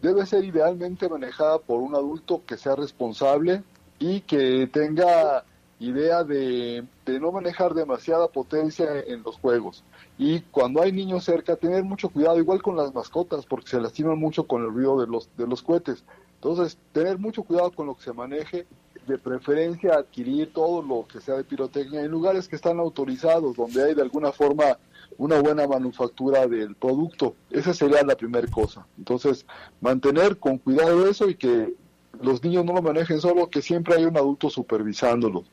debe ser idealmente manejada por un adulto que sea responsable y que tenga idea de, de no manejar demasiada potencia en los juegos. Y cuando hay niños cerca, tener mucho cuidado, igual con las mascotas, porque se lastiman mucho con el ruido de los, de los cohetes. Entonces, tener mucho cuidado con lo que se maneje, de preferencia adquirir todo lo que sea de pirotecnia en lugares que están autorizados, donde hay de alguna forma una buena manufactura del producto. Esa sería la primera cosa. Entonces, mantener con cuidado eso y que los niños no lo manejen solo, que siempre hay un adulto supervisándolo.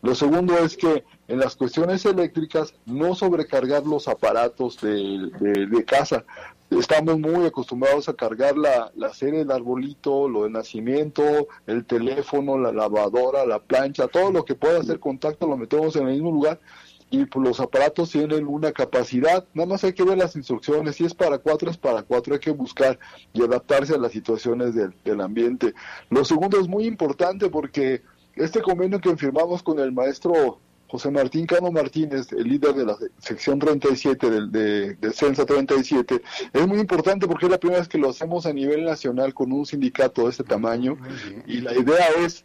Lo segundo es que en las cuestiones eléctricas no sobrecargar los aparatos de, de- de casa. Estamos muy acostumbrados a cargar la, la serie del arbolito, lo de nacimiento, el teléfono, la lavadora, la plancha, todo lo que pueda hacer contacto lo metemos en el mismo lugar y pues, los aparatos tienen una capacidad, nada más hay que ver las instrucciones, si es para cuatro es para cuatro, hay que buscar y adaptarse a las situaciones del, del ambiente. Lo segundo es muy importante porque este convenio que firmamos con el maestro José Martín Cano Martínez, el líder de la sección 37 del, de, de Censa 37, es muy importante porque es la primera vez que lo hacemos a nivel nacional con un sindicato de este tamaño. Y la idea es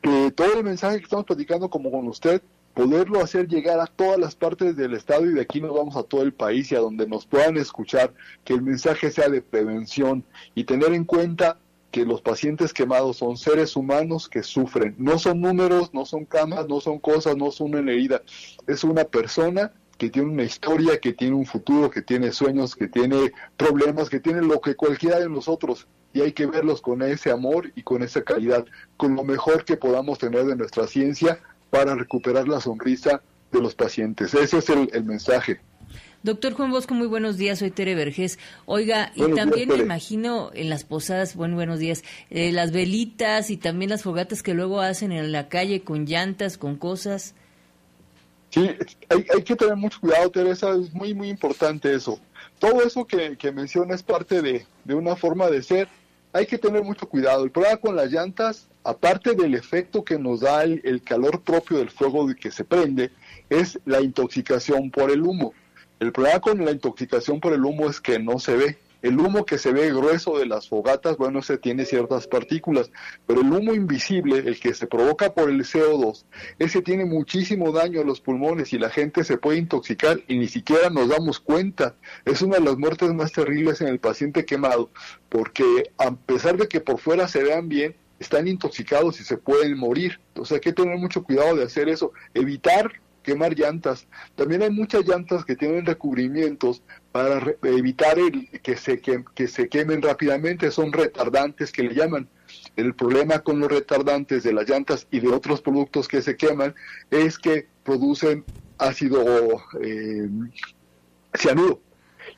que todo el mensaje que estamos platicando como con usted, poderlo hacer llegar a todas las partes del estado y de aquí nos vamos a todo el país y a donde nos puedan escuchar, que el mensaje sea de prevención y tener en cuenta que los pacientes quemados son seres humanos que sufren, no son números, no son camas, no son cosas, no son una herida, es una persona que tiene una historia, que tiene un futuro, que tiene sueños, que tiene problemas, que tiene lo que cualquiera de nosotros y hay que verlos con ese amor y con esa calidad, con lo mejor que podamos tener de nuestra ciencia para recuperar la sonrisa de los pacientes. Ese es el, el mensaje. Doctor Juan Bosco, muy buenos días, soy Tere Vergés. Oiga, y días, también me imagino en las posadas, bueno, buenos días, eh, las velitas y también las fogatas que luego hacen en la calle con llantas, con cosas. Sí, hay, hay que tener mucho cuidado, Teresa, es muy, muy importante eso. Todo eso que, que menciona es parte de, de una forma de ser. Hay que tener mucho cuidado. El problema con las llantas, aparte del efecto que nos da el, el calor propio del fuego de que se prende, es la intoxicación por el humo. El problema con la intoxicación por el humo es que no se ve. El humo que se ve grueso de las fogatas, bueno, se tiene ciertas partículas, pero el humo invisible, el que se provoca por el CO2, ese tiene muchísimo daño a los pulmones y la gente se puede intoxicar y ni siquiera nos damos cuenta. Es una de las muertes más terribles en el paciente quemado, porque a pesar de que por fuera se vean bien, están intoxicados y se pueden morir. Entonces hay que tener mucho cuidado de hacer eso, evitar quemar llantas. También hay muchas llantas que tienen recubrimientos para re- evitar el, que, se que, que se quemen rápidamente, son retardantes que le llaman. El problema con los retardantes de las llantas y de otros productos que se queman es que producen ácido eh, cianuro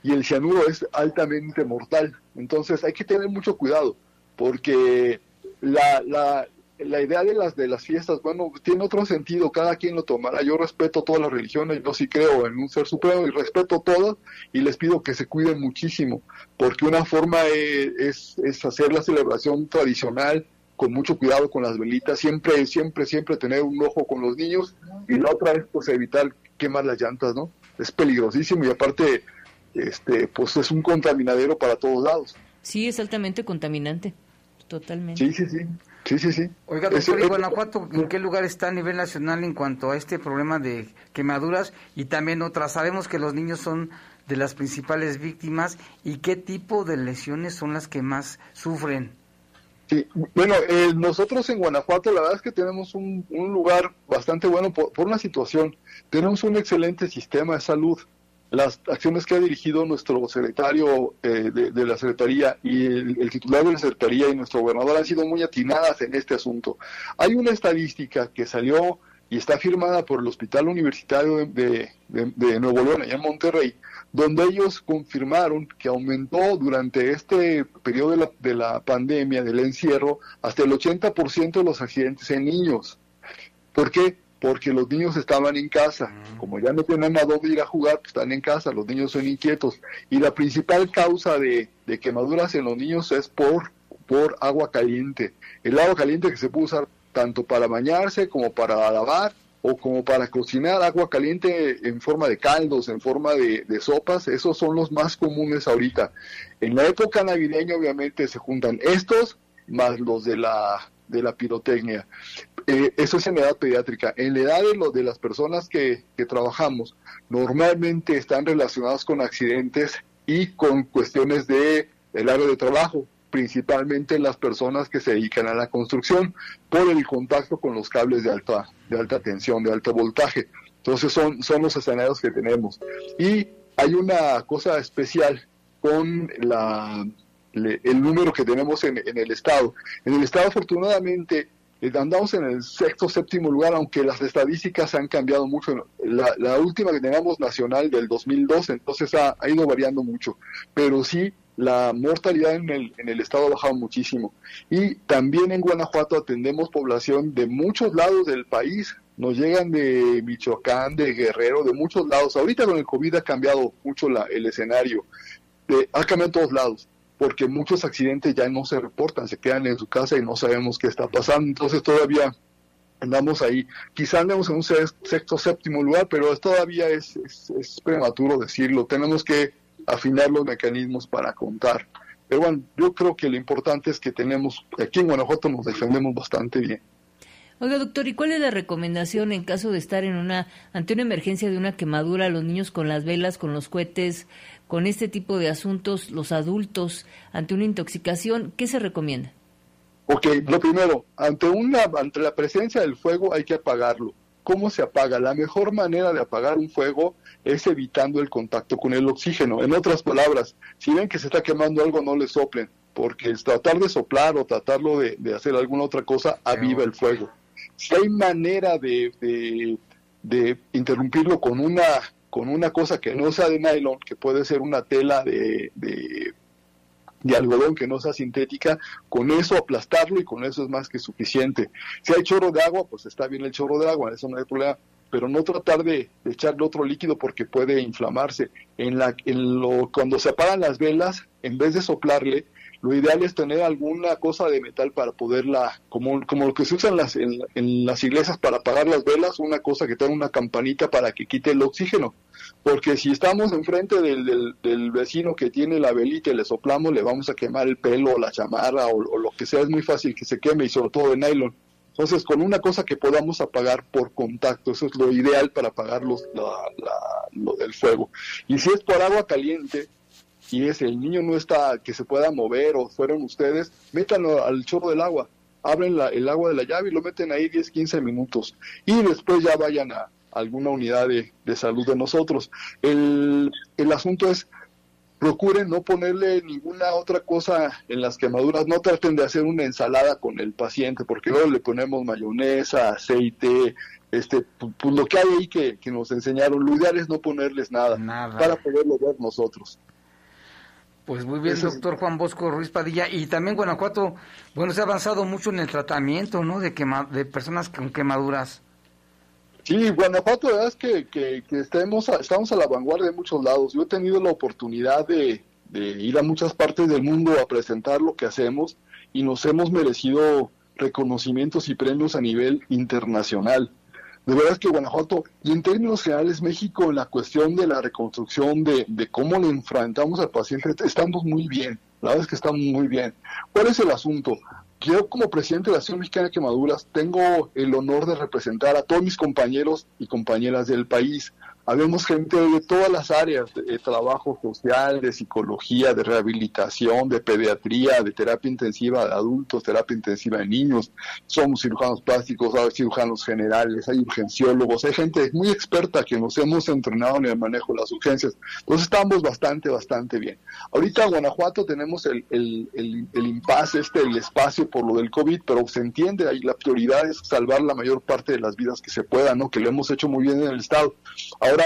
y el cianuro es altamente mortal. Entonces hay que tener mucho cuidado porque la, la, la idea de las de las fiestas, bueno, tiene otro sentido, cada quien lo tomará. Yo respeto todas las religiones, yo sí creo en un ser supremo y respeto todas y les pido que se cuiden muchísimo, porque una forma eh, es, es hacer la celebración tradicional con mucho cuidado con las velitas, siempre, siempre, siempre tener un ojo con los niños y la otra es pues evitar quemar las llantas, ¿no? Es peligrosísimo y aparte, este, pues es un contaminadero para todos lados. Sí, es altamente contaminante, totalmente. Sí, sí, sí. Sí, sí, sí. Oiga, doctor, ¿y Guanajuato en qué lugar está a nivel nacional en cuanto a este problema de quemaduras y también otras? Sabemos que los niños son de las principales víctimas y qué tipo de lesiones son las que más sufren. Sí, bueno, eh, nosotros en Guanajuato la verdad es que tenemos un, un lugar bastante bueno por, por una situación. Tenemos un excelente sistema de salud. Las acciones que ha dirigido nuestro secretario eh, de, la Secretaría y el, titular de la Secretaría y nuestro gobernador han sido muy atinadas en este asunto. Hay una estadística que salió y está firmada por el Hospital Universitario de, de- de- de Nuevo León, allá en Monterrey, donde ellos confirmaron que aumentó durante este periodo de la, de la pandemia, del encierro, hasta el 80% de los accidentes en niños. ¿Por qué? Porque los niños estaban en casa. Como ya no tienen a dónde ir a jugar, pues están en casa, los niños son inquietos. Y la principal causa de, de quemaduras en los niños es por, por agua caliente. El agua caliente que se puede usar tanto para bañarse como para lavar o como para cocinar agua caliente en forma de caldos, en forma de, de sopas, esos son los más comunes ahorita. En la época navideña obviamente se juntan estos más los de la, de la pirotecnia. Eh, eso es en la edad pediátrica. En la edad de, lo, de las personas que, que trabajamos, normalmente están relacionados con accidentes y con cuestiones de el área de trabajo. principalmente en las personas que se dedican a la construcción por el contacto con los cables de alta, de alta tensión, de alto voltaje. Entonces son, son los escenarios que tenemos. Y hay una cosa especial con la, le- el número que tenemos en, el Estado. En el Estado, afortunadamente, eh, andamos en el sexto, séptimo lugar, aunque las estadísticas han cambiado mucho. La, última que teníamos nacional del 2002, entonces ha, ha ido variando mucho. Pero sí, la mortalidad en el, en el Estado ha bajado muchísimo. Y también en Guanajuato atendemos población de muchos lados del país. Nos llegan de Michoacán, de Guerrero, de muchos lados. Ahorita con el COVID ha cambiado mucho la, el escenario. De- ha cambiado en todos lados porque muchos accidentes ya no se reportan, se quedan en su casa y no sabemos qué está pasando. Entonces todavía andamos ahí. Quizá andemos en un sex- sexto, séptimo lugar, pero todavía es, es, es prematuro decirlo. Tenemos que afinar los mecanismos para contar. Pero bueno, yo creo que lo importante es que tenemos, aquí en Guanajuato nos defendemos bastante bien. Oiga, doctor, ¿y cuál es la recomendación en caso de estar en una ante una emergencia de una quemadura, los niños con las velas, con los cohetes, con este tipo de asuntos, los adultos ante una intoxicación, ¿qué se recomienda? Ok, lo primero, ante una, ante la presencia del fuego hay que apagarlo. ¿Cómo se apaga? La mejor manera de apagar un fuego es evitando el contacto con el oxígeno. En otras palabras, si ven que se está quemando algo, no le soplen, porque tratar de soplar o tratarlo de, de hacer alguna otra cosa aviva el fuego. Si hay manera de, de, de interrumpirlo con una con una cosa que no sea de nylon, que puede ser una tela de, de algodón que no sea sintética, con eso aplastarlo y con eso es más que suficiente. Si hay chorro de agua, pues está bien el chorro de agua, eso no hay problema, pero no tratar de, de echarle otro líquido porque puede inflamarse. En la, en lo, cuando se apagan las velas, en vez de soplarle, lo ideal es tener alguna cosa de metal para poderla, como, como lo que se usa en las, en, en las iglesias para apagar las velas, una cosa que tenga una campanita para que quite el oxígeno. Porque si estamos enfrente del, del, del vecino que tiene la velita y le soplamos, le vamos a quemar el pelo o la chamarra o, o lo que sea, es muy fácil que se queme y sobre todo de nylon. Entonces, con una cosa que podamos apagar por contacto, eso es lo ideal para apagar los, la, la, lo del fuego. Y si es por agua caliente, y es el niño no está que se pueda mover o fueron ustedes, métanlo al chorro del agua, abren la, el agua de la llave y lo meten ahí 10, 15 minutos y después ya vayan a alguna unidad de, de salud de nosotros. El, el asunto es, procuren no ponerle ninguna otra cosa en las quemaduras, no traten de hacer una ensalada con el paciente, porque luego le ponemos mayonesa, aceite, este, pu- pues lo que hay ahí que, que nos enseñaron, lo ideal es no ponerles nada, Nada. para poderlo ver nosotros. Pues muy bien, Eso es- doctor Juan Bosco Ruiz Padilla. Y también Guanajuato, bueno, se ha avanzado mucho en el tratamiento, ¿no? De, quema, de personas con quemaduras. Sí, Guanajuato, la verdad es que, que, que estemos estamos a la vanguardia en muchos lados. Yo he tenido la oportunidad de, de ir a muchas partes del mundo a presentar lo que hacemos y nos hemos merecido reconocimientos y premios a nivel internacional. De verdad que Guanajuato, y en términos generales México, la cuestión de la reconstrucción, de, de cómo le enfrentamos al paciente, estamos muy bien. La verdad es que estamos muy bien. ¿Cuál es el asunto? Yo como presidente de la Asociación Mexicana de Quemaduras tengo el honor de representar a todos mis compañeros y compañeras del país. Habemos gente de todas las áreas, de, trabajo social, de psicología, de rehabilitación, de pediatría, de terapia intensiva de adultos, terapia intensiva de niños. Somos cirujanos plásticos, hay cirujanos generales, hay urgenciólogos, hay gente muy experta que nos hemos entrenado en el manejo de las urgencias. Entonces estamos bastante, bastante bien. Ahorita en Guanajuato tenemos el, el, el impasse, este, el espacio por lo del COVID, pero se entiende ahí la prioridad es salvar la mayor parte de las vidas que se pueda, ¿no? Que lo hemos hecho muy bien en el Estado. Ahora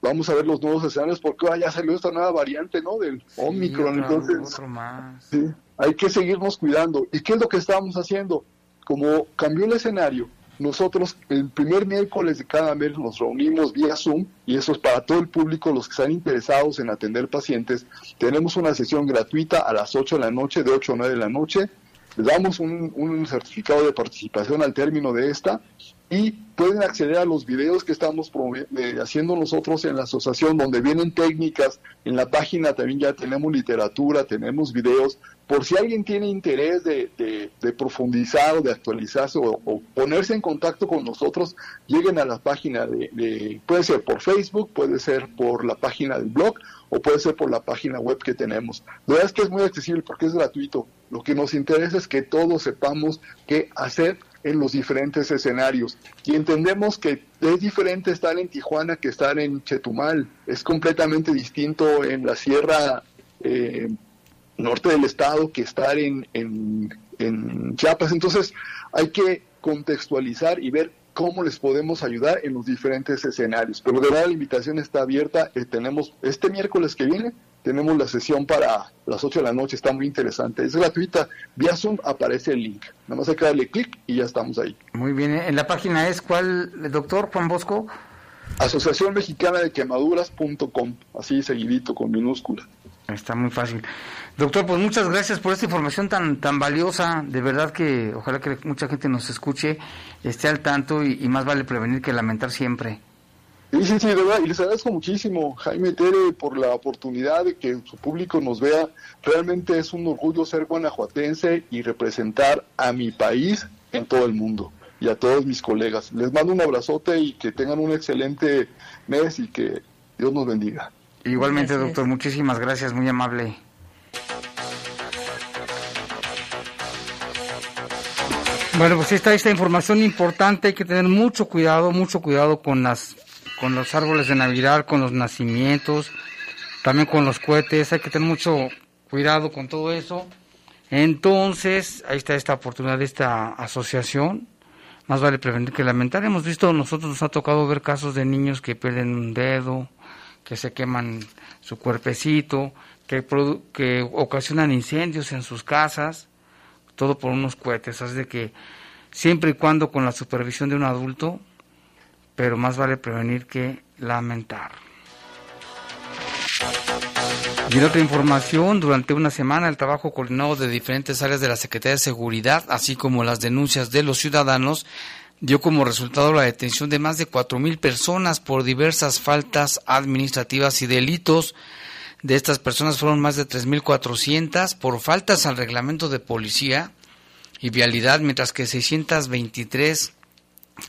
vamos a ver los nuevos escenarios porque ahora ya salió esta nueva variante, ¿no? Del Omicron, otro- entonces otro más. sí, hay que seguirnos cuidando. ¿Y qué es lo que estamos haciendo? Como cambió el escenario, nosotros el primer miércoles de cada mes nos reunimos vía Zoom y eso es para todo el público, los que están interesados en atender pacientes. Tenemos una sesión gratuita a las 8 de la noche, de 8 a 9 de la noche. Les damos un, un certificado de participación al término de esta y pueden acceder a los videos que estamos eh, haciendo nosotros en la asociación, donde vienen técnicas. En la página también ya tenemos literatura, tenemos videos. Por si alguien tiene interés de, de- profundizar o de actualizarse o, o ponerse en contacto con nosotros, lleguen a la página de, de- puede ser por Facebook, puede ser por la página del blog o puede ser por la página web que tenemos. La verdad es que es muy accesible porque es gratuito. Lo que nos interesa es que todos sepamos qué hacer en los diferentes escenarios. Y entendemos que es diferente estar en Tijuana que estar en Chetumal. Es completamente distinto en la sierra eh, norte del estado que estar en, en, en Chiapas. Entonces hay que contextualizar y ver cómo les podemos ayudar en los diferentes escenarios. Pero de verdad la invitación está abierta. Eh, tenemos este miércoles que viene, tenemos la sesión para las 8 de la noche, está muy interesante. Es gratuita. Vía Zoom aparece el link. Nada más hay que darle clic y ya estamos ahí. Muy bien, ¿eh? en la página es cuál, doctor Juan Bosco. Asociación Mexicana de Quemaduras.com, así seguidito con minúscula. Está muy fácil. Doctor, pues muchas gracias por esta información tan tan valiosa. De verdad que ojalá que mucha gente nos escuche, esté al tanto y, y más vale prevenir que lamentar siempre. Sí, sí, sí, de verdad, y les agradezco muchísimo, Jaime Tere, por la oportunidad de que su público nos vea. Realmente es un orgullo ser guanajuatense y representar a mi país en todo el mundo y a todos mis colegas. Les mando un abrazote y que tengan un excelente mes y que Dios nos bendiga. Igualmente, doctor, muchísimas gracias, muy amable. Bueno, pues está esta información importante, hay que tener mucho cuidado, mucho cuidado con las con los árboles de Navidad, con los nacimientos, también con los cohetes, hay que tener mucho cuidado con todo eso. Entonces, ahí está esta oportunidad esta asociación. Más vale prevenir que lamentar. Hemos visto, nosotros nos ha tocado ver casos de niños que pierden un dedo, que se queman su cuerpecito, que, produ- que ocasionan incendios en sus casas, todo por unos cohetes. Así de que siempre y cuando con la supervisión de un adulto, pero más vale prevenir que lamentar. Y otra información, durante una semana el trabajo coordinado de diferentes áreas de la Secretaría de Seguridad, así como las denuncias de los ciudadanos, dio como resultado la detención de más de 4.000 personas por diversas faltas administrativas y delitos. De estas personas fueron más de 3.400 por faltas al reglamento de policía y vialidad, mientras que 623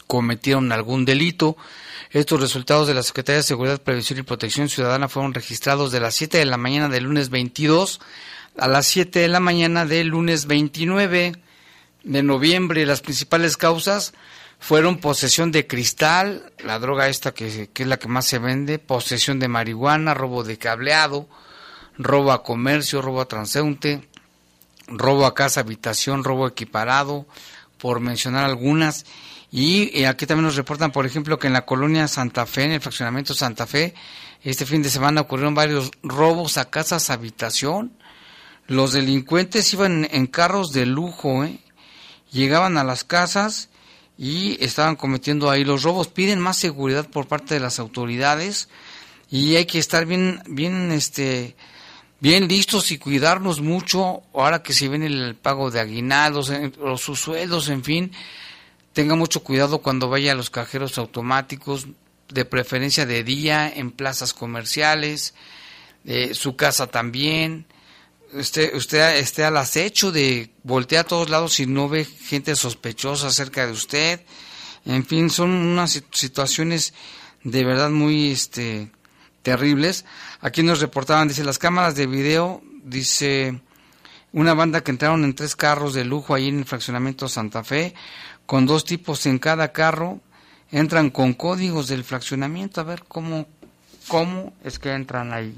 cometieron algún delito. Estos resultados de la Secretaría de Seguridad, Previsión y Protección Ciudadana fueron registrados de las 7 de la mañana del lunes 22 a las 7 de la mañana del lunes 29 de noviembre. Las principales causas fueron posesión de cristal, la droga esta que, que es la que más se vende, posesión de marihuana, robo de cableado, robo a comercio, robo a transeúnte, robo a casa, habitación, robo equiparado, por mencionar algunas. Y eh, aquí también nos reportan, por ejemplo, que en la colonia Santa Fe, en el fraccionamiento Santa Fe, este fin de semana ocurrieron varios robos a casas, habitación. Los delincuentes iban en carros de lujo, ¿eh? llegaban a las casas y estaban cometiendo ahí los robos. Piden más seguridad por parte de las autoridades y hay que estar bien, bien, este, bien listos y cuidarnos mucho ahora que se viene el pago de aguinaldos, eh, o sus sueldos, en fin. Tenga mucho cuidado cuando vaya a los cajeros automáticos, de preferencia de día, en plazas comerciales, eh, su casa también. Usted, usted esté al acecho de voltear a todos lados si no ve gente sospechosa cerca de usted. En fin, son unas sit- situaciones de verdad muy este, terribles. Aquí nos reportaban, dice, las cámaras de video, dice, una banda que entraron en tres carros de lujo ahí en el fraccionamiento Santa Fe, con dos tipos en cada carro, entran con códigos del fraccionamiento, a ver cómo, cómo es que entran ahí.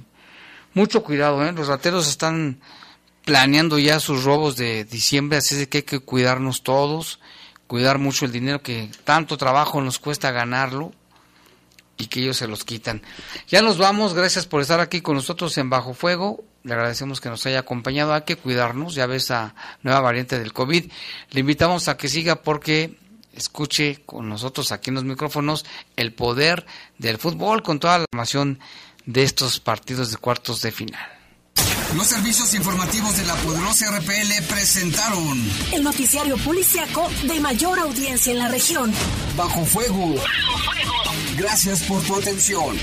Mucho cuidado, ¿eh? los rateros están planeando ya sus robos de diciembre, así es que hay que cuidarnos todos, cuidar mucho el dinero que tanto trabajo nos cuesta ganarlo y que ellos se los quitan. Ya nos vamos, gracias por estar aquí con nosotros en Bajo Fuego. Le agradecemos que nos haya acompañado. Hay que cuidarnos, ya ve esa nueva variante del COVID. Le invitamos a que siga porque escuche con nosotros aquí en los micrófonos el poder del fútbol con toda la información de estos partidos de cuartos de final. Los servicios informativos de la poderosa RPL presentaron El noticiario policiaco de mayor audiencia en la región. Bajo Fuego. Gracias por tu atención.